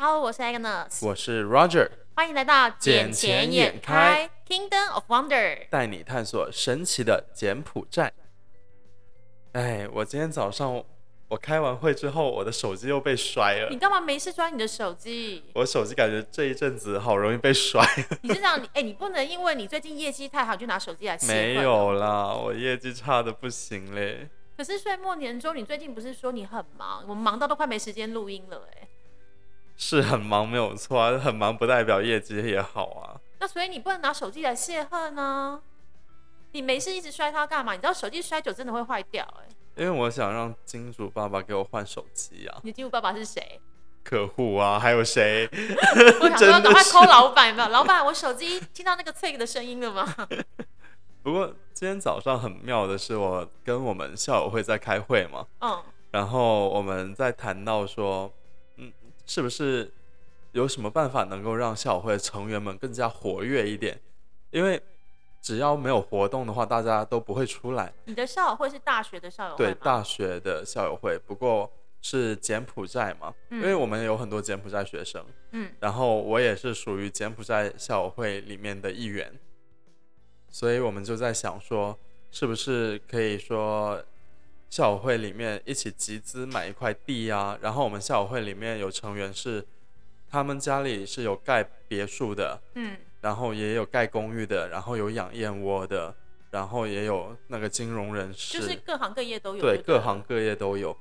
Hello，我是 Agnes，我是 Roger，欢迎来到捡钱眼开 Kingdom of Wonder。带你探索神奇的柬埔寨。哎，我今天早上我开完会之后，我的手机又被摔了你。干嘛没事摔你的手机？我手机感觉这一阵子好容易被摔。你是这样，你哎、你不能因为你最近业绩太好就拿手机来泄没愤有啦，我业绩差的不行嘞。可是岁末年终，你最近不是说你很忙？我们忙到都快没时间录音了哎、是很忙没有错啊，很忙不代表业绩也好啊。那所以你不能拿手机来泄恨呢、你没事一直摔它干嘛？你知道手机摔久真的会坏掉哎、因为我想让金主爸爸给我换手机啊，你金主爸爸是谁？客户啊，还有谁？我想说赶快是抠老板有没有？老板，我手机听到那个脆的声音了吗？不过今天早上很妙的是，我跟我们校友会在开会嘛，嗯，然后我们在谈到说，嗯，是不是有什么办法能够让校友会成员们更加活跃一点？因为只要没有活动的话，大家都不会出来。你的校友会是大学的校友会对，大学的校友会，不过是柬埔寨嘛，嗯因为我们有很多柬埔寨学生，嗯，然后我也是属于柬埔寨校友会里面的一员，所以我们就在想说，是不是可以说校友会里面一起集资买一块地啊？然后我们校友会里面有成员是他们家里是有盖别墅的，嗯，然后也有盖公寓的，然后有养燕窝的，然后也有那个金融人士，就是各行各业都有。对，不各行各业都有，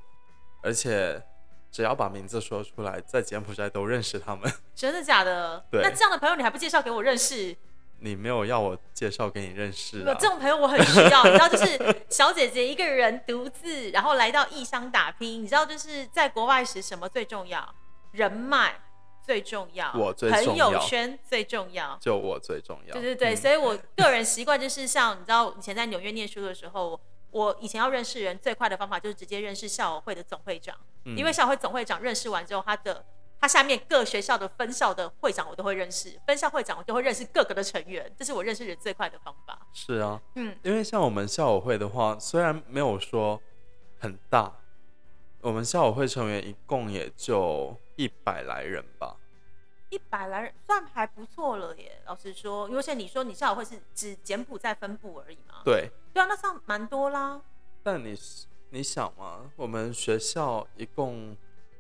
而且只要把名字说出来，在柬埔寨都认识他们。真的假的？对那这样的朋友你还不介绍给我认识？你没有要我介绍给你认识这种朋友我很需要，你知道，就是 小姐姐一个人独自，然后来到异乡打拼，你知道，就是在国外时什么最重要？人脉最重要，我最重要朋友圈最重要。就我最重要。对对对，嗯所以我个人习惯就是像你知道，以前在纽约念书的时候，我以前要认识人最快的方法就是直接认识校友会的总会长，嗯因为校友会总会长认识完之后，他的他下面各学校的分校的会长我都会认识，分校会长我都会认识各个的成员，这是我认识人最快的方法。是啊，嗯，因为像我们校友会的话，虽然没有说很大，我们校友会成员一共也就一百来人吧。一百来人算还不错了耶。老实说，因为像你说你校友会是只柬埔寨分部而已嘛，对，对啊，那算蛮多啦。但你你想嘛，我们学校一共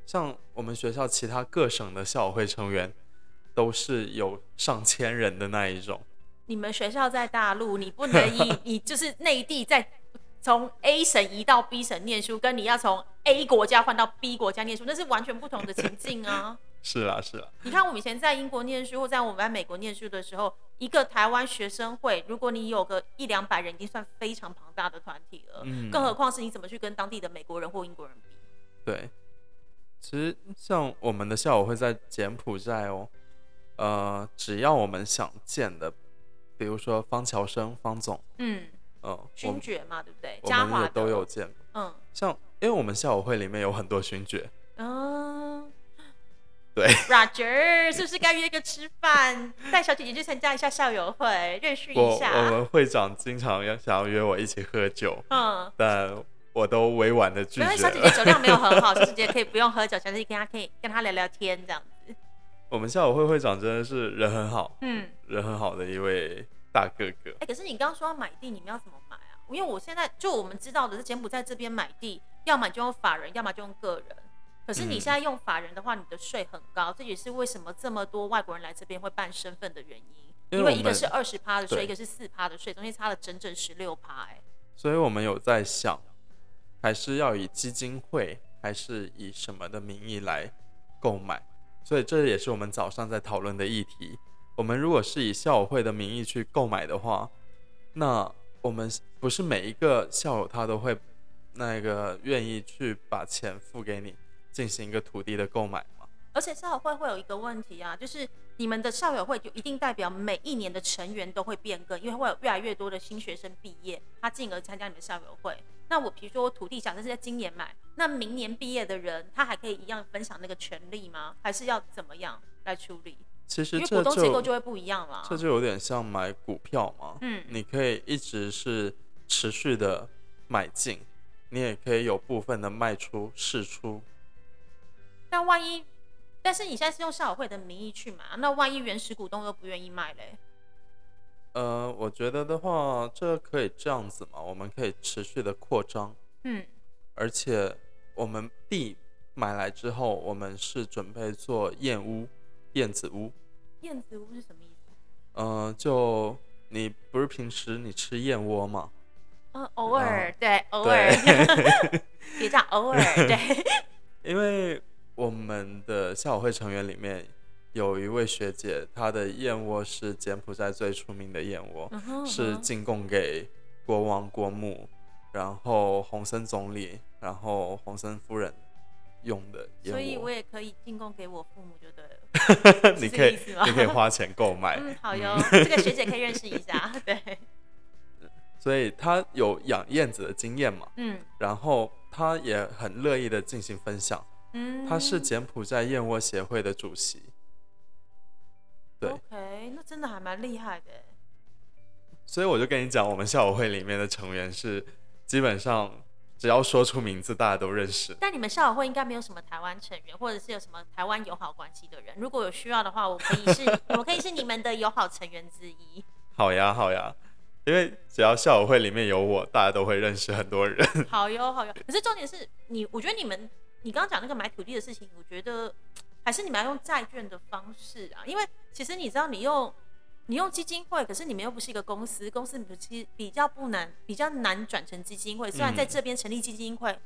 像我们学校其他各省的校友会成员，都是有上千人的那一种。你们学校在大陆，你不能以 你就是内地在从 A 省移到 B 省念书，跟你要从 A 国家换到 B 国家念书，那是完全不同的情境啊。是啦，是啦，你看，我们以前在英国念书，或在我们在美国念书的时候，一个台湾学生会，如果你有个一两百人，已经算非常庞大的团体了。嗯更何况是你怎么去跟当地的美国人或英国人比？对。其实像我们的校友会在柬埔寨哦，呃，只要我们想见的，比如说方乔生方总，嗯，嗯、我勋们爵嘛，对不对？我嘉华的们也都有见过。嗯像因为我们校友会里面有很多勋爵，嗯。对 Roger，是不是该约个吃饭，带小姐姐去参加一下校友会，认识我我一下？们会长经常要想要约我一起喝酒，嗯，但我都委婉的拒没关系，绝。小姐姐酒量没有很好，小姐姐可以不用喝酒，小姐姐跟她可以跟她聊聊天这样子。我们校友会会长真的是人很好，嗯，人很好的一位大哥哥。哎、可是你刚刚说要买地，你们要怎么买啊？因为我现在就我们知道的是柬埔寨这边买地，要么就用法人，要么就用个人。可是你嗯现在用法人的话，你的税很高，这也是为什么这么多外国人来这边会办身份的原因。因为因为一个是二十趴的税，一个是四趴的税，中间差了整整十六趴。哎，所以我们有在想，还是要以基金会，还是以什么的名义来购买？所以这也是我们早上在讨论的议题。我们如果是以校友会的名义去购买的话，那我们不是每一个校友他都会那个愿意去把钱付给你，进行一个土地的购买？而且校友会会有一个问题啊，就是你们的校友会就一定代表每一年的成员都会变更，因为会有越来越多的新学生毕业，他进而参加你们校友会。那我比如说我土地假设是在今年买，那明年毕业的人他还可以一样分享那个权利吗？还是要怎么样来处理？其实因为这股东结构就就会不一样了。这就有点像买股票嘛，嗯你可以一直是持续的买进，你也可以有部分的卖出试出。但万一但是你现在是用校友会的名义去买，那万一原始股东又不愿意卖嘞？呃，我觉得的话，这可以这样子嘛，我们可以持续的扩张，嗯，而且我们地买来之后，我们是准备做燕屋、燕子屋。燕子屋是什么意思？呃，就你不是平时你吃燕窝吗？嗯，偶尔，对，偶尔，别这样，偶尔，对。因为我们的校友会成员里面有一位学姐，她的燕窝是柬埔寨最出名的燕窝，是进贡给国王、国母，然后洪森总理，然后洪森夫人用的燕窝。所以我也可以进贡给我父母，就对了。你可以，你可以花钱购买。嗯，好哟，这个学姐可以认识一下，对。所以她有养燕子的经验嘛？嗯，然后她也很乐意的进行分享。嗯，他是柬埔寨燕窝协会的主席。对，OK，那真的还蛮厉害的。所以我就跟你讲，我们校友会里面的成员是基本上只要说出名字，大家都认识。但你们校友会应该没有什么台湾成员，或者是有什么台湾友好关系的人。如果有需要的话，我可以是，我可以是你们的友好成员之一。好呀，好呀。因为只要校友会里面有我，大家都会认识很多人。好哟，好哟。可是重点是你，我觉得你们，你刚刚讲那个买土地的事情，我觉得还是你们要用债券的方式啊。因为其实你知道，你用你用基金会，可是你们又不是一个公司，公司其实比较不难，比较难转成基金会。虽然在这边成立基金会，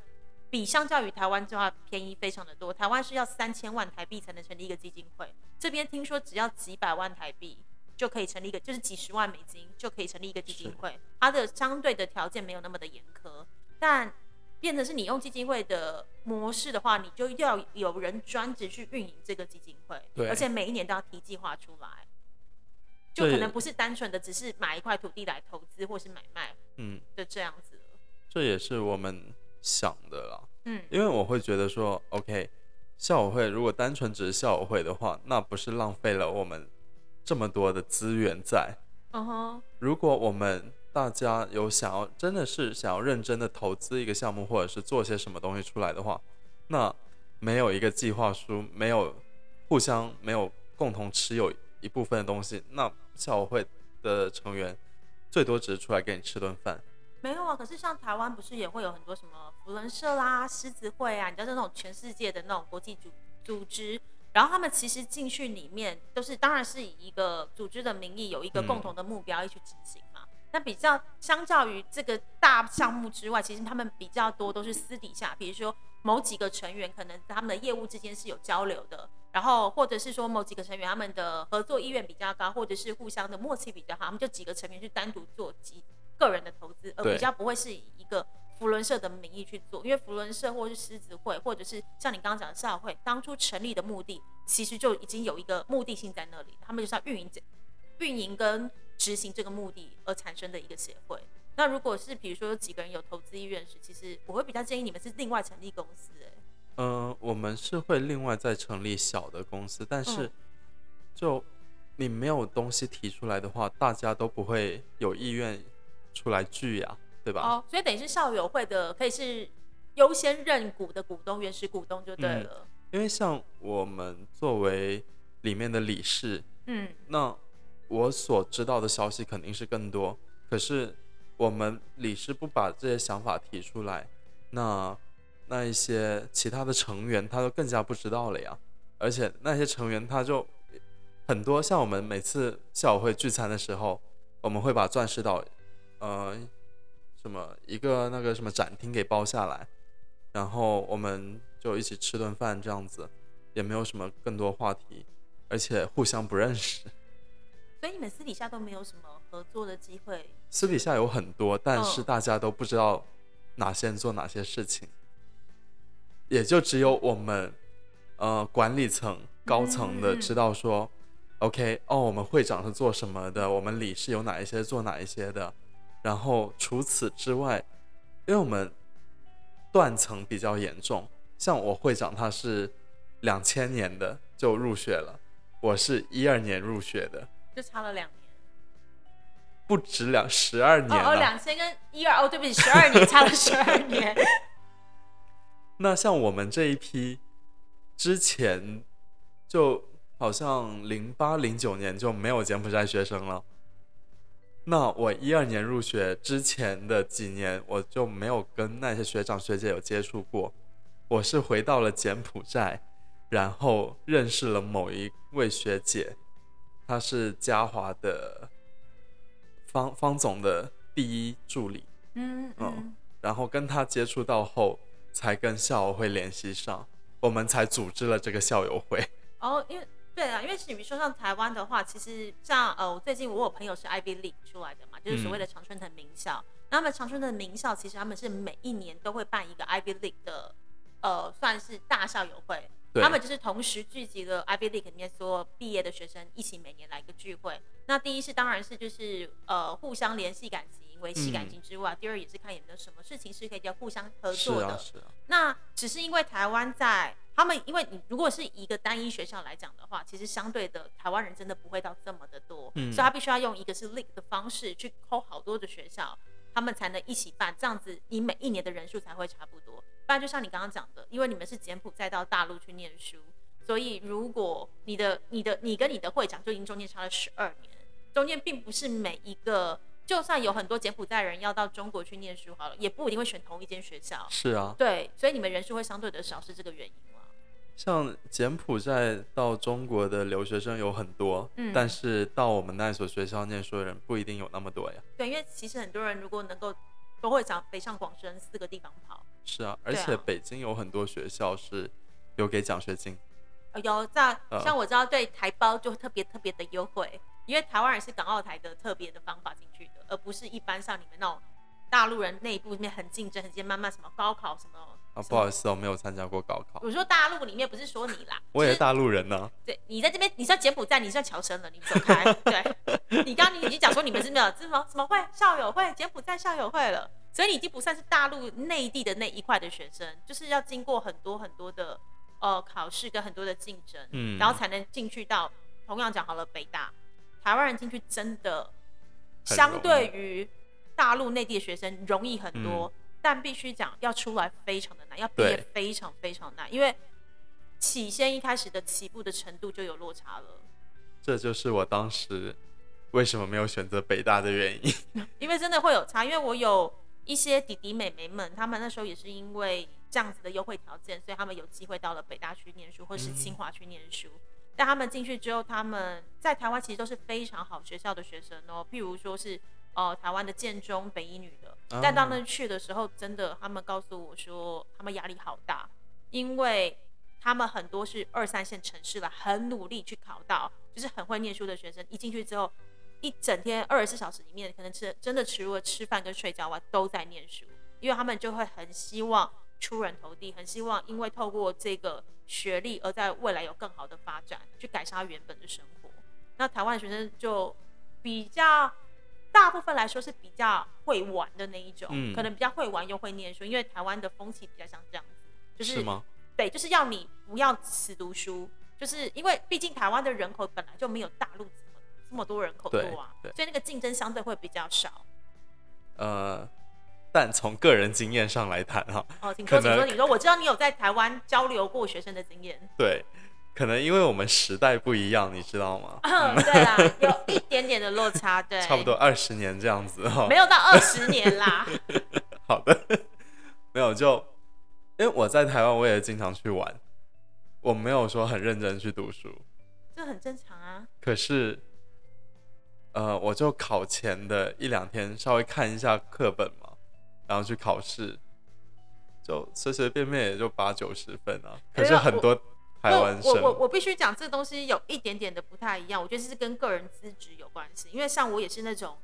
比相较于台湾的话便宜非常的多。台湾是要三千万台币才能成立一个基金会，这边听说只要几百万台币。就可以成立一个，就是几十万美金就可以成立一个基金会，它的相对的条件没有那么的严苛，但变成是你用基金会的模式的话，你就要有人专职去运营这个基金会，对，而且每一年都要提计划出来，就可能不是单纯的只是买一块土地来投资或是买卖，嗯，的这样子。这也是我们想的啦，嗯，因为我会觉得说，OK，校友会如果单纯只是校友会的话，那不是浪费了我们。这么多的资源在，嗯哼。如果我们大家有想要，真的是想要认真的投资一个项目，或者是做些什么东西出来的话，那没有一个计划书，没有互相没有共同持有一部分的东西，那校友会的成员最多只是出来给你吃顿饭。没有啊，可是像台湾不是也会有很多什么福伦社啦、狮子会啊，你知道那种全世界的那种国际组组织。然后他们其实进去里面都是，当然是以一个组织的名义，有一个共同的目标一起执行嘛。那比较相较于这个大项目之外，其实他们比较多都是私底下，比如说某几个成员可能他们的业务之间是有交流的，然后或者是说某几个成员他们的合作意愿比较高，或者是互相的默契比较好，他们就几个成员去单独做几个人的投资，而比较不会是以一个。福伦社的名义去做，因为福伦社或是狮子会，或者是像你刚刚讲的校会，当初成立的目的其实就已经有一个目的性在那里，他们就是要运营这、运营跟执行这个目的而产生的一个协会。那如果是比如说有几个人有投资意愿时，其实我会比较建议你们是另外成立公司。哎，嗯，我们是会另外再成立小的公司，但是就你没有东西提出来的话，大家都不会有意愿出来聚呀。对吧？哦，所以等于是校友会的，可以是优先认股的股东、原始股东就对了。因为像我们作为里面的理事，嗯，那我所知道的消息肯定是更多。可是我们理事不把这些想法提出来，那那一些其他的成员他就更加不知道了呀。而且那些成员他就很多，像我们每次校友会聚餐的时候，我们会把钻石岛，呃。什么一个那个什么展厅给包下来，然后我们就一起吃顿饭这样子，也没有什么更多话题，而且互相不认识。所以你们私底下都没有什么合作的机会？私底下有很多，但是大家都不知道哪些人做哪些事情，也就只有我们呃管理层高层的知道说，OK 哦，我们会长是做什么的，我们理事有哪一些做哪一些的。然后除此之外，因为我们断层比较严重，像我会长他是两千年的就入学了，我是一二年入学的，就差了两年，不止两十二年哦，两千跟一二哦，对不起，十二年差了十二年。那像我们这一批之前就好像零八零九年就没有柬埔寨学生了。那我一二年入学之前的几年，我就没有跟那些学长学姐有接触过。我是回到了柬埔寨，然后认识了某一位学姐，她是嘉华的方方总的第一助理。嗯嗯，然后跟他接触到后，才跟校友会联系上，我们才组织了这个校友会。哦，因为对啊，因为你们说像台湾的话，其实像呃，我最近我有朋友是 Ivy League 出来的嘛，就是所谓的常春藤名校。那么常春藤名校其实他们是每一年都会办一个 Ivy League 的呃，算是大校友会。他们就是同时聚集了 Ivy League 里面所有毕业的学生一起每年来一个聚会。那第一是当然是就是呃互相联系感情、维系感情之外，第二也是看有没有什么事情是可以叫互相合作的。是啊，那只是因为台湾在他们，因为你如果是一个单一学校来讲的话，其实相对的台湾人真的不会到这么的多，所以他必须要用一个是 League 的方式去抠好多的学校，他们才能一起办，这样子你每一年的人数才会差不多。不然就像你刚刚讲的，因为你们是柬埔寨到大陆去念书，所以如果你的、你的、你跟你的会长就已经中间差了十二年，中间并不是每一个，就算有很多柬埔寨人要到中国去念书好了，也不一定会选同一间学校。是啊，对，所以你们人数会相对的少，是这个原因吗？像柬埔寨到中国的留学生有很多，嗯，但是到我们那所学校念书的人不一定有那么多呀。对，因为其实很多人如果能够都会想北上广深四个地方跑。是啊，而且北京有很多学校是有给奖学金，有在像我知道对台胞就特别特别的优惠，因为台湾人是港澳台的特别的方法进去的，而不是一般像你们那种大陆人内部里面很竞争，很竞争，慢慢什么高考什么啊，不好意思，我没有参加过高考。我说大陆里面不是说你啦，我也是大陆人呢。对你在这边，你算柬埔寨，你算侨生了，你走开。对 你刚刚你已经讲说你们是没有什么什么会校友会，柬埔寨校友会了。所以你已经不算是大陆内地的那一块的学生，就是要经过很多很多的呃考试跟很多的竞争，嗯，然后才能进去到同样讲好了北大，台湾人进去真的相对于大陆内地的学生容易很多，但必须讲要出来非常的难，要毕业非常非常难，因为起先一开始的起步的程度就有落差了。这就是我当时为什么没有选择北大的原因，因为真的会有差，因为我有。一些弟弟妹妹们，他们那时候也是因为这样子的优惠条件，所以他们有机会到了北大去念书，或是清华去念书。但他们进去之后，他们在台湾其实都是非常好学校的学生哦，譬如说是呃台湾的建中、北一女的。但到那去的时候，真的他们告诉我说，他们压力好大，因为他们很多是二三线城市了，很努力去考到，就是很会念书的学生，一进去之后。一整天二十四小时里面，可能吃真的除了吃饭跟睡觉外，都在念书，因为他们就会很希望出人头地，很希望因为透过这个学历而在未来有更好的发展，去改善他原本的生活。那台湾学生就比较大部分来说是比较会玩的那一种，可能比较会玩又会念书，因为台湾的风气比较像这样子，就是对，就是要你不要死读书，就是因为毕竟台湾的人口本来就没有大陆。这么多人口多啊，所以那个竞争相对会比较少。呃，但从个人经验上来谈哈，哦，请说，请说，你说，我知道你有在台湾交流过学生的经验。对，可能因为我们时代不一样，你知道吗？嗯，对啦，有一点点的落差，对，差不多二十年这样子哈，没有到二十年啦。好的，没有就因为我在台湾，我也经常去玩，我没有说很认真去读书，这很正常啊。可是。呃，我就考前的一两天稍微看一下课本嘛，然后去考试，就随随便便也就八九十分啊。可是很多台湾生，我我我必须讲这个东西有一点点的不太一样，我觉得是跟个人资质有关系。因为像我也是那种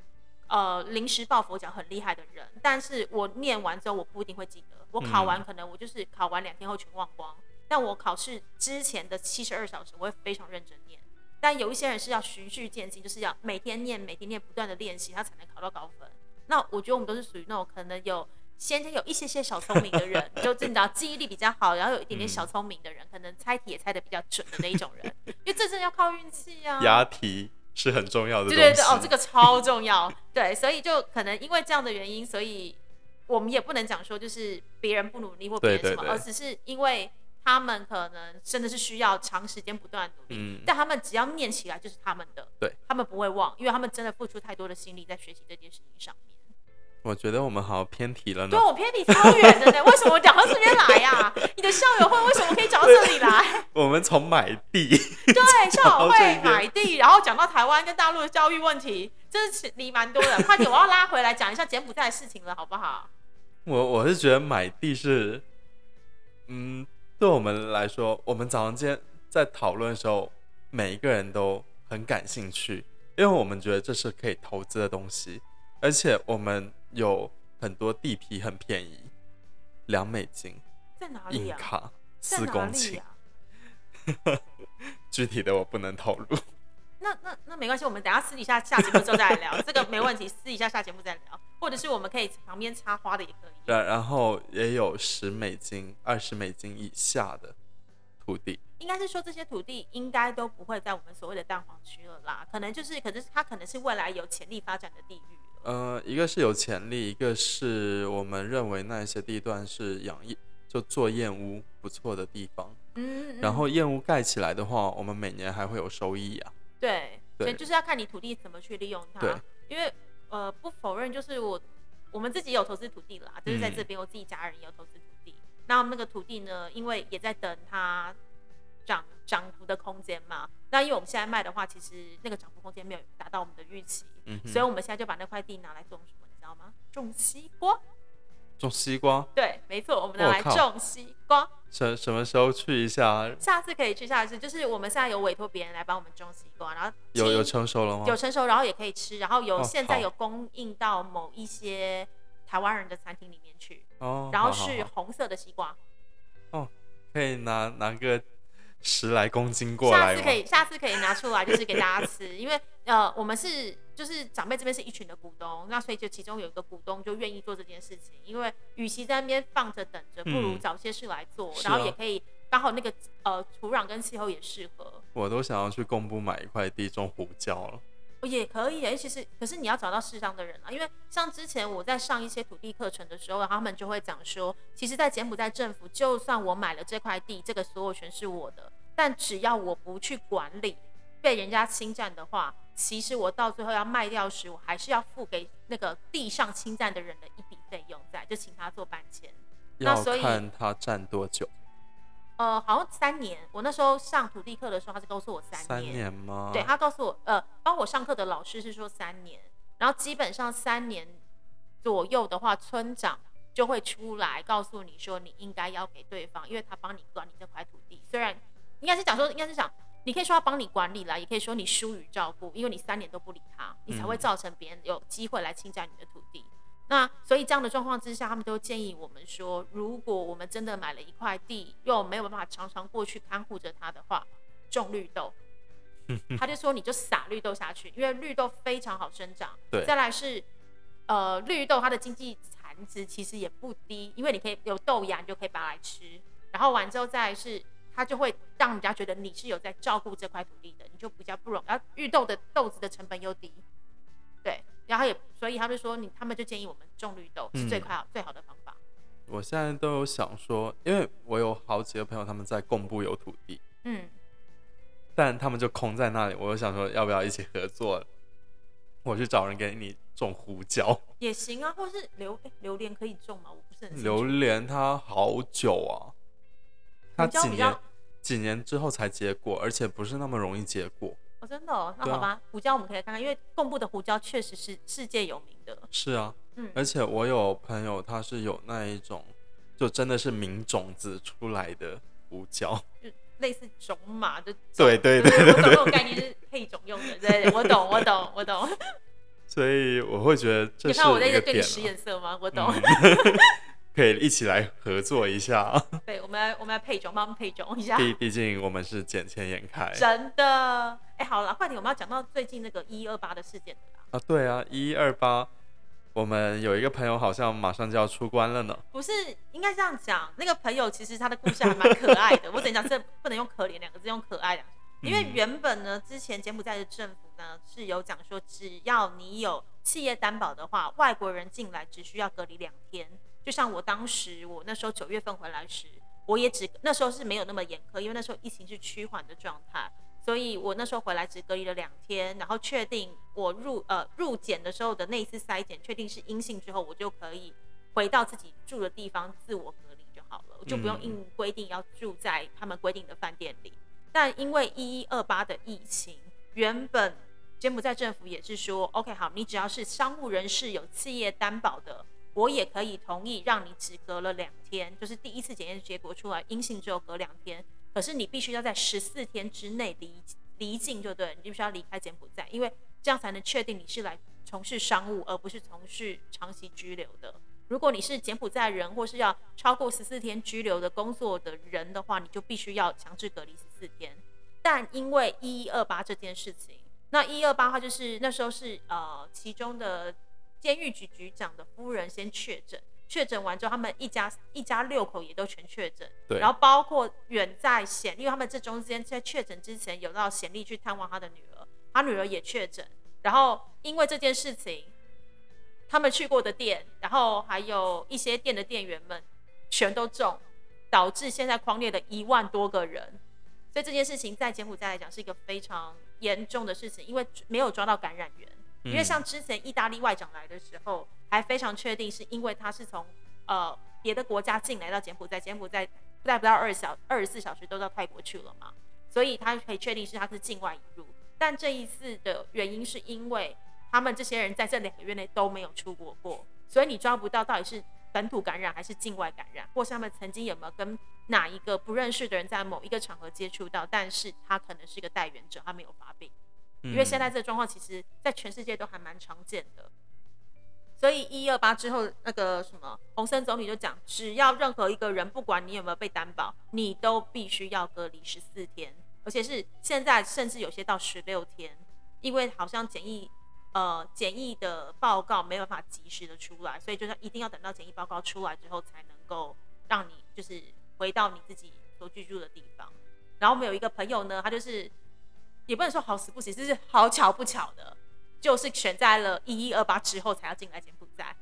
呃临时抱佛脚很厉害的人，但是我念完之后我不一定会记得，我考完可能我就是考完两天后全忘光，但我考试之前的七十二小时我会非常认真念。但有一些人是要循序渐进，就是要每天念、每天念，不断的练习，他才能考到高分。那我觉得我们都是属于那种可能有先天有一些些小聪明的人，就你知道记忆力比较好，然后有一点点小聪明的人，可能猜题也猜的比较准的那一种人。因为这真的要靠运气啊。押题是很重要的。对对对，哦，这个超重要。对，所以就可能因为这样的原因，所以我们也不能讲说就是别人不努力或别人什么，而只是因为。他们可能真的是需要长时间不断努力，嗯但他们只要念起来就是他们的，对，他们不会忘，因为他们真的付出太多的心力在学习这件事情上面。我觉得我们好偏题了呢对。我偏题超远的呢，为什么我讲到这边来呀、你的校友会为什么可以讲到这里来？我们从买地，对，校友会买地，然后讲到台湾跟大陆的教育问题，真是离蛮多的。快点，我要拉回来讲一下柬埔寨的事情了，好不好？我我是觉得买地是，嗯，对我们来说，我们早上今天在讨论的时候，每一个人都很感兴趣，因为我们觉得这是可以投资的东西，而且我们有很多地皮很便宜，两美金在哪里啊？硬卡四公顷，啊？具体的我不能透露。那那那没关系，我们等下私底下下节目之后再来聊，这个没问题，私底下下节目再聊，或者是我们可以旁边插花的也可以。对然后也有十美金、二十美金以下的土地，应该是说这些土地应该都不会在我们所谓的蛋黄区了啦，可能就是，可是它可能是未来有潜力发展的地域了。呃，一个是有潜力，一个是我们认为那一些地段是养燕，就做燕屋不错的地方。嗯，然后燕屋盖起来的话，我们每年还会有收益啊。对，所以就是要看你土地怎么去利用它。对，因为呃，不否认，就是我我们自己有投资土地啦，就是在嗯这边我自己家人也有投资土地。那那个土地呢，因为也在等它涨涨幅的空间嘛。那因为我们现在卖的话，其实那个涨幅空间没有达到我们的预期，嗯，所以我们现在就把那块地拿来种什么，你知道吗？种西瓜。种西瓜，对，没错，我们拿来种西瓜。什什么时候去一下？下次可以去下一次，就是我们现在有委托别人来帮我们种西瓜，然后有有成熟了吗？有成熟，然后也可以吃，然后有哦现在有供应到某一些台湾人的餐厅里面去，哦，然后是红色的西瓜，哦可以拿拿个十来公斤过来下次可？以下次可以拿出来就是给大家吃，因为呃我们是就是长辈这边是一群的股东，那所以就其中有一个股东就愿意做这件事情，因为与其在那边放着等着，不如嗯找些事来做，然后也可以刚好那个呃土壤跟气候也适合。我都想要去公布买一块地种胡椒了。也可以耶，其实可是你要找到适当的人啊，因为像之前我在上一些土地课程的时候，他们就会讲说，其实，在柬埔寨政府，就算我买了这块地，这个所有权是我的，但只要我不去管理，被人家侵占的话，其实我到最后要卖掉时，我还是要付给那个地上侵占的人的一笔费用在，就请他做搬迁。那要所以看他占多久，呃，好像三年，我那时候上土地课的时候，他是告诉我三三年吗？对他告诉我，呃，帮我上课的老师是说三年，然后基本上三年左右的话，村长就会出来告诉你说你应该要给对方，因为他帮你管理这块土地。虽然应该是讲说，应该是讲，你可以说他帮你管理啦，也可以说你疏于照顾，因为你三年都不理他，你才会嗯造成别人有机会来侵占你的土地。那所以这样的状况之下，他们都建议我们说，如果我们真的买了一块地，又没有办法常常过去看护着它的话，种绿豆。他就说你就撒绿豆下去，因为绿豆非常好生长。对再来是呃绿豆它的经济产值其实也不低，因为你可以有豆芽，你就可以把它来吃。然后完之后再来是它就会让人家觉得你是有在照顾这块土地的，你就比较不容易然后绿豆的豆子的成本又低，对，然后也所以他们说你他们就建议我们种绿豆是最嗯快好、最好的方法。我现在都有想说，因为我有好几个朋友他们在贡布有土地，嗯，但他们就空在那里，我就想说要不要一起合作？我去找人给你种胡椒，也行啊，或是榴诶榴莲可以种吗？我不是很榴莲它好久啊，它胡椒几年几年之后才结果，而且不是那么容易结果。哦，真的哦，那好吧，胡椒我们可以看看，因为贡布的胡椒确实是世界有名的。是啊，嗯而且我有朋友他是有那一种，就真的是名种子出来的胡椒。就类似种马的种，对对就对我懂那种概念是配种用的，对，对我懂，我懂，我懂。所以我会觉得这是你看我在一对你使啊，眼色吗？我懂。嗯 可以一起来合作一下。对，我们来我们来配种，帮我们配种一下。毕毕竟我们是捡钱眼开真的，哎，好了，快点，我们要讲到最近那个一二八的事件了啦。啊，对啊，一二八，我们有一个朋友好像马上就要出关了呢。不是，应该这样讲。那个朋友其实他的故事还蛮可爱的，我等一下这不能用可怜两个字，用可爱两个字。因为嗯原本呢，之前柬埔寨的政府呢是有讲说，只要你有企业担保的话，外国人进来只需要隔离两天。就像我当时我那时候九月份回来时，我也只那时候是没有那么严苛，因为那时候疫情是趋缓的状态，所以我那时候回来只隔离了两天，然后确定我入呃入检的时候的那一次筛检确定是阴性之后，我就可以回到自己住的地方自我隔离就好了，我就不用硬规定要住在他们规定的饭店里。但因为一一二八的疫情，原本柬埔寨政府也是说，OK 好，你只要是商务人士有企业担保的。我也可以同意让你只隔了两天，就是第一次检验结果出来阴性之后隔两天，可是你必须要在十四天之内离离境，就对，你必须要离开柬埔寨，因为这样才能确定你是来从事商务，而不是从事长期居留的。如果你是柬埔寨人或是要超过十四天居留的工作的人的话，你就必须要强制隔离十四天。但因为一一二八这件事情，那一二八话就是那时候是呃其中的。监狱局局长的夫人先确诊，确诊完之后，他们一家一家六口也都全确诊。对。然后包括远在显利，他们这中间在确诊之前有到显利去探望他的女儿，他女儿也确诊。然后因为这件事情，他们去过的店，然后还有一些店的店员们全都中，导致现在狂列了一万多个人。所以这件事情在柬埔寨来讲是一个非常严重的事情，因为没有抓到感染源。因为像之前意大利外长来的时候，还非常确定是因为他是从呃别的国家进来到柬埔寨，柬埔寨在不到二小二十四小时都到泰国去了嘛，所以他可以确定是他是境外引入。但这一次的原因是因为他们这些人在这两个月内都没有出国过，所以你抓不到到底是本土感染还是境外感染，或是他们曾经有没有跟哪一个不认识的人在某一个场合接触到，但是他可能是一个带源者，他没有发病。因为现在这个状况，其实在全世界都还蛮常见的。所以一二八之后，那个什么洪森总理就讲，只要任何一个人，不管你有没有被担保，你都必须要隔离十四天，而且是现在甚至有些到十六天，因为好像检疫呃检疫的报告没办法及时的出来，所以就是一定要等到检疫报告出来之后，才能够让你就是回到你自己所居住的地方。然后我们有一个朋友呢，他就是。也不能说好死不死，就是好巧不巧的，就是选在了一一二八之后才要进来柬埔寨。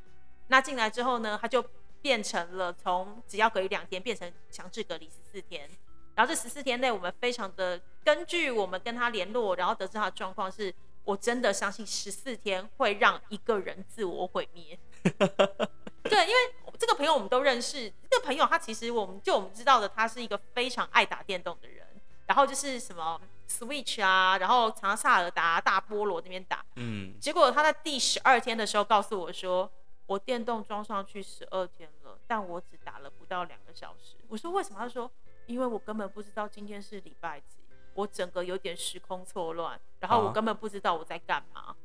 那进来之后呢，他就变成了从只要隔离两天变成强制隔离十四天。然后这十四天内，我们非常的根据我们跟他联络，然后得知他的状况是，我真的相信十四天会让一个人自我毁灭。对，因为这个朋友我们都认识，这个朋友他其实我们就我们知道的，他是一个非常爱打电动的人。然后就是什么 Switch 啊，然后常常萨尔达、大菠萝那边打，嗯，结果他在第十二天的时候告诉我说，我电动装上去十二天了，但我只打了不到两个小时。我说为什么？他说因为我根本不知道今天是礼拜几，我整个有点时空错乱，然后我根本不知道我在干嘛。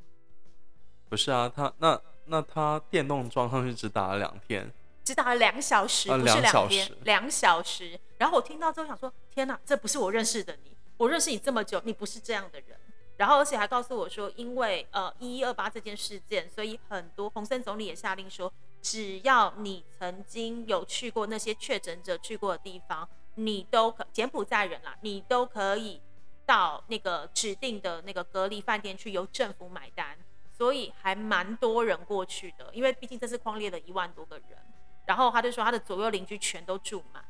不是啊，他那那他电动装上去只打了两天。只打了两小时，不是两天，两小时。然后我听到之后想说：天哪，这不是我认识的你，我认识你这么久，你不是这样的人。然后而且还告诉我说，因为呃一一二八这件事件，所以很多洪森总理也下令说，只要你曾经有去过那些确诊者去过的地方，你都可柬埔寨人啦，你都可以到那个指定的那个隔离饭店去，由政府买单。所以还蛮多人过去的，因为毕竟这次框列了一万多个人。然后他就说，他的左右邻居全都住满，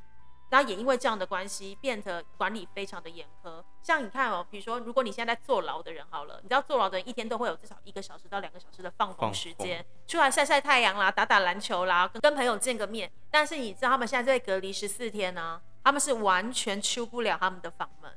然后也因为这样的关系，变得管理非常的严苛。像你看哦，比如说，如果你现在在坐牢的人好了，你知道坐牢的人一天都会有至少一个小时到两个小时的放风时间，出来晒晒太阳啦，打打篮球啦，跟跟朋友见个面。但是你知道他们现在在隔离十四天呢，他们是完全出不了他们的房门，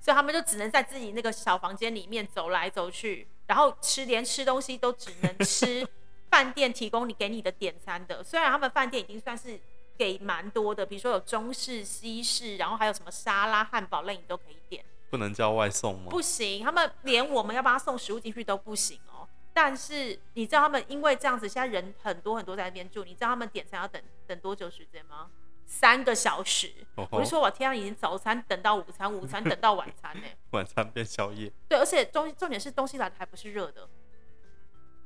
所以他们就只能在自己那个小房间里面走来走去，然后吃连吃东西都只能吃。饭店提供你给你的点餐的，虽然他们饭店已经算是给蛮多的，比如说有中式、西式，然后还有什么沙拉、汉堡类你都可以点。不能叫外送吗？不行，他们连我们要帮他送食物进去都不行哦。但是你知道他们因为这样子，现在人很多很多在那边住，你知道他们点餐要等等多久时间吗？三个小时。我就说我天啊，已经早餐等到午餐，午餐等到晚餐呢。晚餐变宵夜。对，而且重重点是东西来的还不是热的。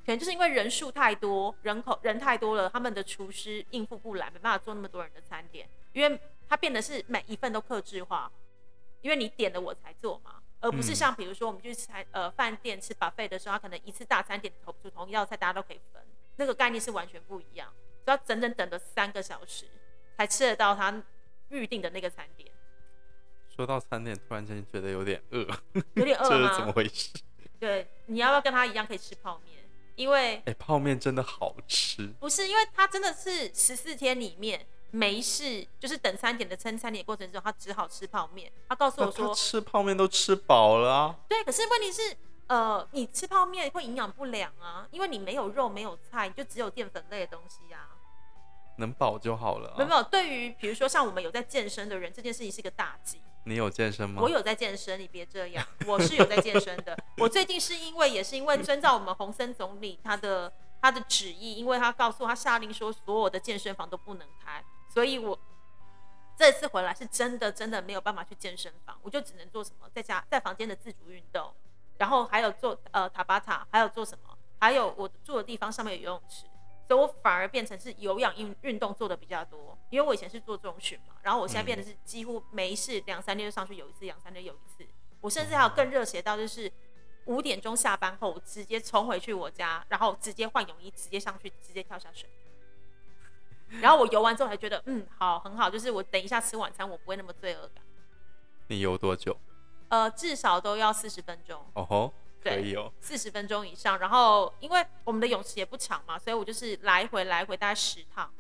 可能就是因为人数太多，人口人太多了，他们的厨师应付不来，没办法做那么多人的餐点，因为他变得是每一份都克制化，因为你点了我才做嘛，而不是像比如说我们去餐呃饭店吃 buffet 的时候，他可能一次大餐点同就同一道菜大家都可以分，那个概念是完全不一样，所以要整整等了三个小时才吃得到他预定的那个餐点。说到餐点，突然间觉得有点饿，有点饿 这是怎么？回事？对，你要不要跟他一样可以吃泡面？因为哎、泡面真的好吃，不是，因为他真的是十四天里面没事，就是等餐点的撑餐点过程中，他只好吃泡面。他告诉我说，吃泡面都吃饱了啊。对，可是问题是，呃，你吃泡面会营养不良啊，因为你没有肉没有菜，你就只有淀粉类的东西啊。能保就好了、啊。没有没有，对于比如说像我们有在健身的人，这件事情是一个大忌。你有健身吗？我有在健身，你别这样，我是有在健身的。我最近是因为也是因为遵照我们洪森总理他的他的旨意，因为他告诉他下令说所有的健身房都不能开，所以我这次回来是真的真的没有办法去健身房，我就只能做什么在家在房间的自主运动，然后还有做呃塔巴塔，还有做什么，还有我住的地方上面有游泳池。所以我反而变成是有氧运运动做的比较多，因为我以前是做重训嘛，然后我现在变得是几乎没事两三天就上去游一次，两三天游一次。我甚至还有更热血到就是五点钟下班后，我直接冲回去我家，然后直接换泳衣，直接上去，直接跳下水。然后我游完之后还觉得，嗯，好，很好，就是我等一下吃晚餐，我不会那么罪恶感。你游多久？呃，至少都要四十分钟。哦吼，可对以哦。四十分钟以上。然后因为我们的泳池也不长嘛，所以我就是来回来回大概十趟。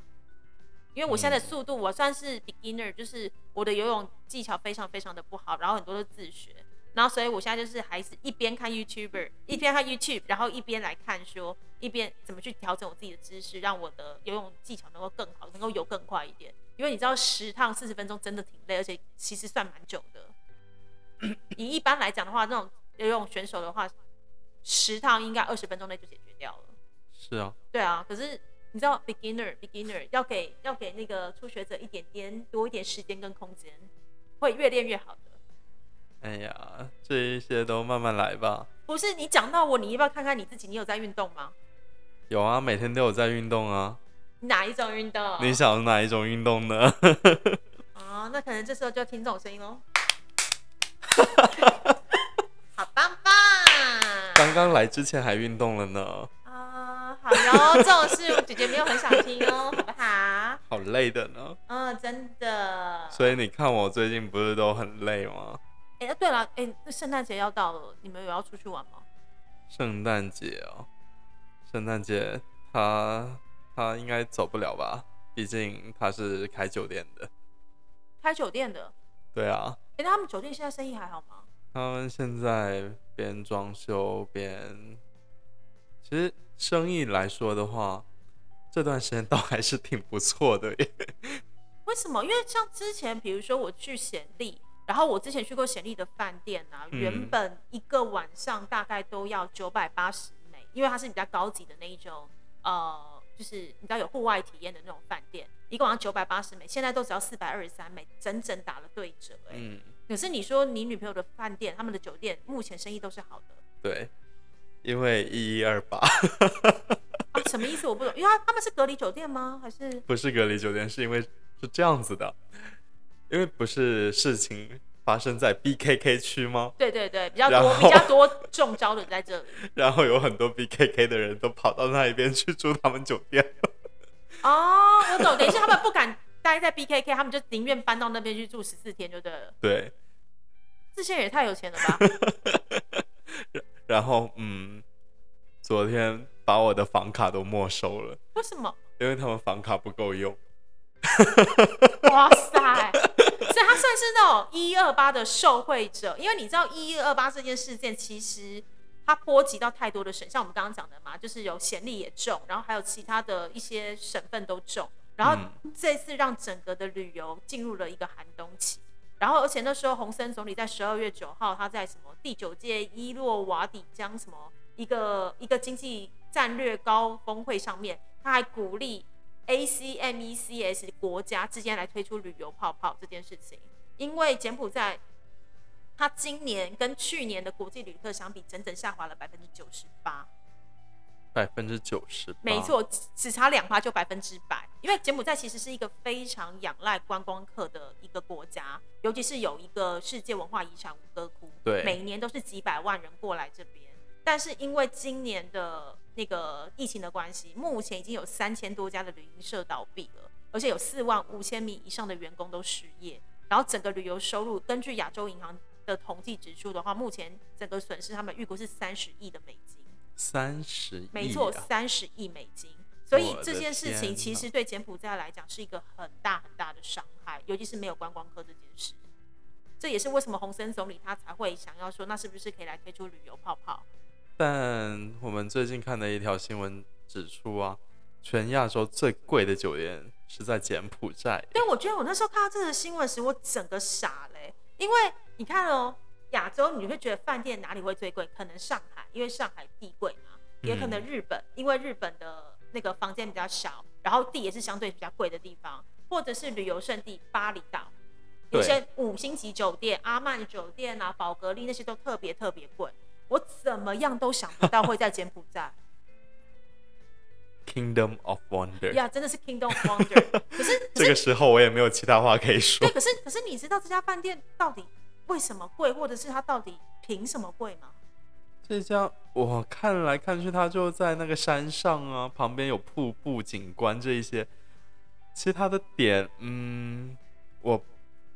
因为我现在的速度我算是 beginner，就是我的游泳技巧非常非常的不好，然后很多都自学。然后所以我现在就是还是一边看 YouTuber，一边看 YouTube，然后一边来看说，一边怎么去调整我自己的知识，让我的游泳技巧能够更好，能够游更快一点。因为你知道十趟四十分钟真的挺累，而且其实算蛮久的。以一般来讲的话，那种游泳选手的话，十趟应该二十分钟内就解决掉了。是啊，对啊，可是你知道 beginner beginner 要给要给那个初学者一点点多一点时间跟空间，会越练越好的。哎呀，这一些都慢慢来吧。不是你讲到我，你要不要看看你自己？你有在运动吗？有啊，每天都有在运动啊。哪一种运动？你想哪一种运动呢？啊、那可能这时候就要听这种声音喽。好棒棒！刚刚来之前还运动了呢，啊、好哟，这种事姐姐没有很想听哦，好不好？好累的呢。嗯，真的。所以你看我最近不是都很累吗？哎、对了，哎、那圣诞节要到了，你们有要出去玩吗？圣诞节哦，圣诞节他他应该走不了吧？毕竟他是开酒店的。开酒店的，对啊，哎、那他们酒店现在生意还好吗？他们现在边装修边，其实生意来说的话，这段时间倒还是挺不错的耶。为什么？因为像之前，比如说我去显利，然后我之前去过显利的饭店啊，嗯原本一个晚上大概都要九百八十美，因为它是比较高级的那一种，呃，就是你知道有户外体验的那种饭店，一个晚上九百八十美，现在都只要四百二十三美，整整打了对折、哎、嗯，可是你说你女朋友的饭店，他们的酒店目前生意都是好的对，因为一一二八啊？什么意思？我不懂，因为他他们是隔离酒店吗？还是不是隔离酒店，是因为是这样子的，因为不是事情发生在 BKK 区吗？对对对，比较多比较多中招的在这里。然后有很多 BKK 的人都跑到那一边去住他们酒店。哦，我懂，等一下他们不敢待在 BKK，他们就宁愿搬到那边去住十四天就对了。对，这些人也太有钱了吧？然后嗯，昨天把我的房卡都没收了，为什么？因为他们房卡不够用。哇塞！所以他算是那种一二八的受惠者，因为你知道一二八这件事件其实它波及到太多的省，像我们刚刚讲的嘛，就是有咸利也中，然后还有其他的一些省份都中，然后这次让整个的旅游进入了一个寒冬期。然后，而且那时候洪森总理在十二月九号，他在什么第九届伊洛瓦底江什么一个一个经济战略高峰会上面，他还鼓励 ACMECS 国家之间来推出旅游泡泡这件事情，因为柬埔寨它今年跟去年的国际旅客相比，整整下滑了百分之九十八。百分之九十，没，错，只只差两趴就百分之百。因为柬埔寨其实是一个非常仰赖观光客的一个国家，尤其是有一个世界文化遗产吴哥窟，对每年都是几百万人过来这边。但是因为今年的那个疫情的关系，目前已经有三千多家的旅行社倒闭了，而而且有四万五千名以上的员工都失业。然后整个旅游收入，根据亚洲银行的统计指出的话，目前整个损失他们预估是三十亿的美金。三十亿，没错，三十亿美金。所以这件事情其实对柬埔寨来讲是一个很大很大的伤害，尤其是没有观光客这件事。这也是为什么洪森总理他才会想要说，那是不是可以来推出旅游泡泡？但我们最近看的一条新闻指出啊，全亚洲最贵的酒店是在柬埔寨。对，我觉得我那时候看到这个新闻时，我整个傻嘞、因为你看哦，亚洲你会觉得饭店哪里会最贵？可能上海，因为上海地贵嘛，也可能日本，因为日本的那个房间比较小，然后地也是相对比较贵的地方，或者是旅游胜地巴厘岛，有些五星级酒店、阿曼酒店啊、宝格丽那些都特别特别贵。我怎么样都想不到会在柬埔寨 Kingdom of Wonder。呀，真的是 Kingdom of Wonder。可是，可是这个时候我也没有其他话可以说对，。可是可是你知道这家饭店到底为什么贵，或者是它到底凭什么贵吗？这家我看来看去，它就在那个山上啊，旁边有瀑布景观这一些。其他的点，嗯，我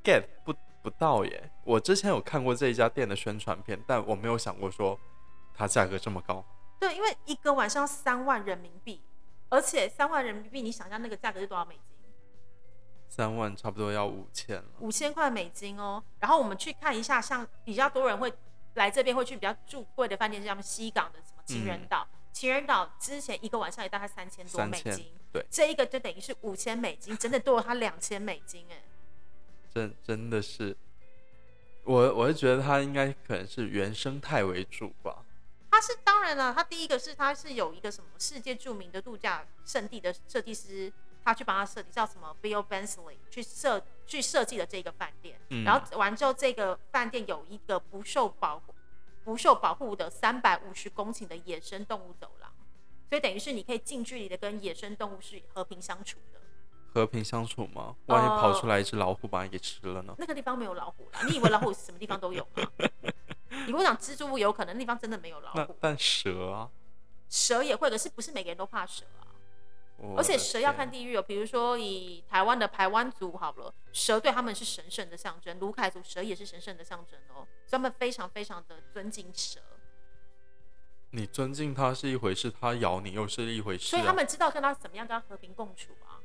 get 不不到耶。我之前有看过这一家店的宣传片，但我没有想过说它价格这么高。对，因为一个晚上三万人民币，而且三万人民币，你想象那个价格是多少美金？三万差不多要五千了。五千块美金哦。然后我们去看一下，像比较多人会来这边会去比较住贵的饭店，是他们西港的什么情人岛。情人岛之前一个晚上也大概三千多美金，对这一个就等于是五千美金，整整多了他两千美金哎。真真的是，我我是觉得他应该可能是原生态为主吧。他是当然了，他第一个是他是有一个什么世界著名的度假胜地的设计师，他去帮他设计，叫什么 Bill Bensley 去设去设计的这个饭店，嗯然后完之后这个饭店有一个不受保护不受保护的三百五十公顷的野生动物走廊，所以等于是你可以近距离的跟野生动物是和平相处的。和平相处吗？万一跑出呃来一只老虎把你给吃了呢？那个地方没有老虎啦，你以为老虎什么地方都有吗？你如果讲蜘蛛有可能那地方真的没有老虎，那但蛇啊，蛇也会，可是不是每个人都怕蛇啊。而且蛇要看地域哦，比如说以台湾的排湾族好了，蛇对他们是神圣的象征，卢凯族蛇也是神圣的象征哦，所以他们非常非常的尊敬蛇，你尊敬它是一回事，它咬你又是一回事、啊。所以他们知道跟它怎么样跟它和平共处啊，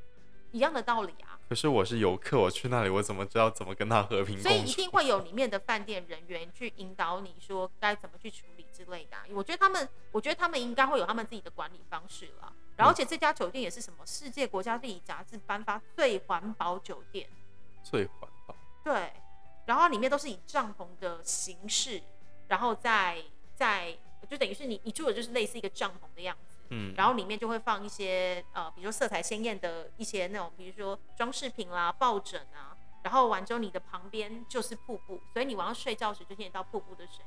一样的道理啊。可是我是游客，我去那里，我怎么知道怎么跟它和平所以？一定会有里面的饭店人员去引导你说该怎么去处理之类的啊、我觉得他们，我觉得他们应该会有他们自己的管理方式啦。然后，而且这家酒店也是什么世界国家地理杂志颁发最环保酒店。最环保。对，然后里面都是以帐篷的形式，然后再再就等于是你你住的就是类似一个帐篷的样子，嗯，然后里面就会放一些呃，比如说色彩鲜艳的一些那种，比如说装饰品啦、抱枕啊，然后完之后你的旁边就是瀑布，所以你晚上睡觉时就听得到瀑布的声音。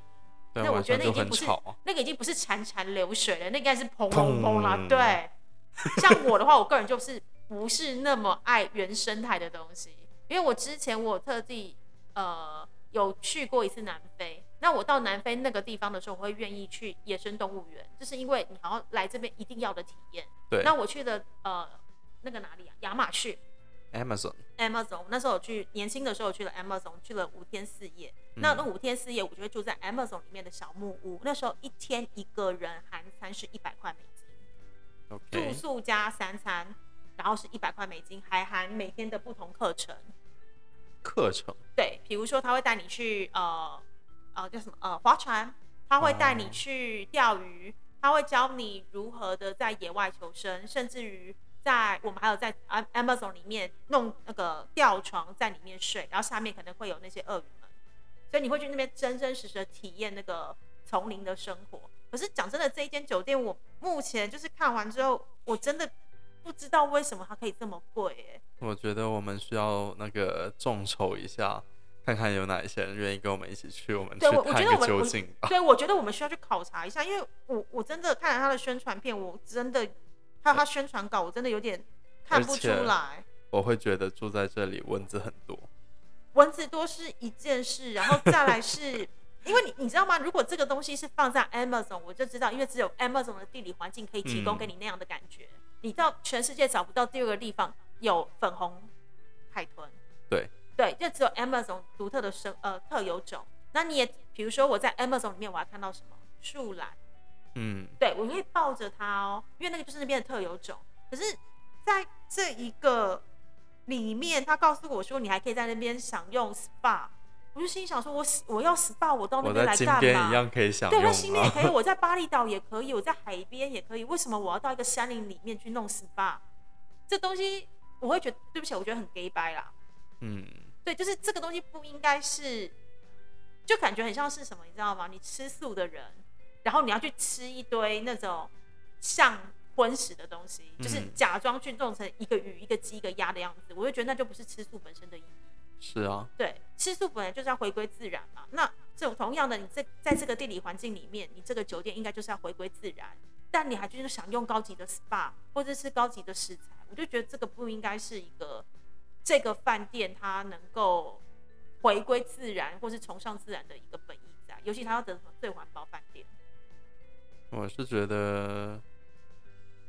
对，那我觉得那已经不是。那个已经不是潺潺流水了，那应该是砰砰砰啦。对，像我的话，我个人就是不是那么爱原生态的东西，因为我之前我特地呃有去过一次南非。那我到南非那个地方的时候，我会愿意去野生动物园，就是因为你好像来这边一定要的体验。对那我去的呃那个哪里啊？亚马逊。，Amazon，Amazon，那时候我去年轻的时候我去了 Amazon，去了五天四夜。那那五天四夜，我就会住在 Amazon 里面的小木屋。那时候一天一个人含餐是一百块美金，住宿加三餐，然后是一百块美金，还含每天的不同课程。课程对，比如说他会带你去呃呃叫什么呃划船，他会带你哦去钓鱼，他会教你如何的在野外求生，甚至于在我们还有在 Am- Amazon 里面弄那个吊床在里面睡，然后下面可能会有那些鳄鱼们，所以你会去那边真真实实的体验那个丛林的生活。可是讲真的，这一间酒店我目前就是看完之后，我真的不知道为什么它可以这么贵哎。我觉得我们需要那个众筹一下，看看有哪一些人愿意跟我们一起去，我们去对我我探个究竟吧。对，我觉得我们需要去考察一下，因为我我真的看了他的宣传片，我真的还有他宣传稿，我真的有点看不出来。我会觉得住在这里蚊子很多。蚊子多是一件事，然后再来是，因为你你知道吗？如果这个东西是放在 Amazon，我就知道，因为只有 Amazon 的地理环境可以提供嗯给你那样的感觉，你到全世界找不到第二个地方有粉红海豚。对对，就只有 Amazon 独特的生呃特有种。那你也比如说我在 Amazon 里面我还看到什么树懒，嗯，对我会抱着它哦，因为那个就是那边的特有种。可是在这一个里面，他告诉我说你还可以在那边享用 SPA，我就心想说我我要 SPA 我到那边来干嘛？边一样可以享对，用我在新边也可以，我在巴厘岛也可以，我在海边也可以，为什么我要到一个山林里面去弄 SPA？这东西我会觉得对不起，我觉得很 gay 掰啦。嗯，对，就是这个东西不应该是，就感觉很像是什么，你知道吗？你吃素的人，然后你要去吃一堆那种像荤食的东西，就是嗯假装去弄成一个鱼、一个鸡、一个鸭的样子，我就觉得那就不是吃素本身的意义。是啊，对，吃素本来就是要回归自然嘛。那这种同样的，你在在这个地理环境里面，你这个酒店应该就是要回归自然，但你还就是想用高级的 SPA 或者是高级的食材，我就觉得这个不应该是一个这个饭店它能够回归自然或是崇尚自然的一个本意在，尤其它要得什么最环保饭店。我是觉得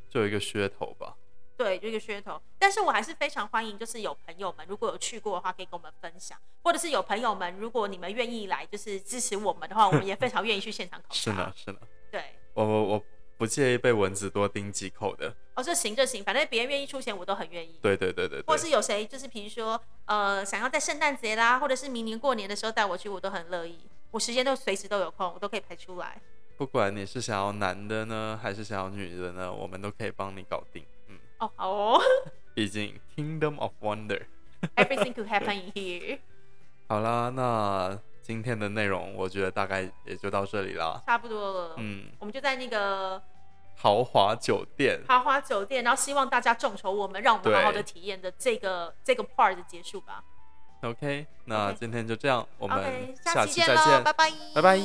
就有一个噱头吧。对，就一个噱头。但是我还是非常欢迎，就是有朋友们如果有去过的话，可以跟我们分享，或者是有朋友们，如果你们愿意来，就是支持我们的话，我们也非常愿意去现场考察。是的，是的，对，我我我不介意被蚊子多叮几口的。哦，这行就行，反正别人愿意出钱，我都很愿意。对对对对对，或是有谁就是比如说，呃，想要在圣诞节啦，或者是明年过年的时候带我去，我都很乐意。我时间都随时都有空，我都可以排出来。不管你是想要男的呢，还是想要女的呢，我们都可以帮你搞定。嗯，哦，好哦 毕竟 Kingdom of Wonder。Everything could happen in here，好啦，那今天的内容我觉得大概也就到这里啦。差不多了。嗯，我们就在那个豪华酒店，豪华酒店，然后希望大家众筹我们，让我们好好的体验的这个这个 part 的结束吧。OK，那今天就这样，我们下期再见，拜拜，拜拜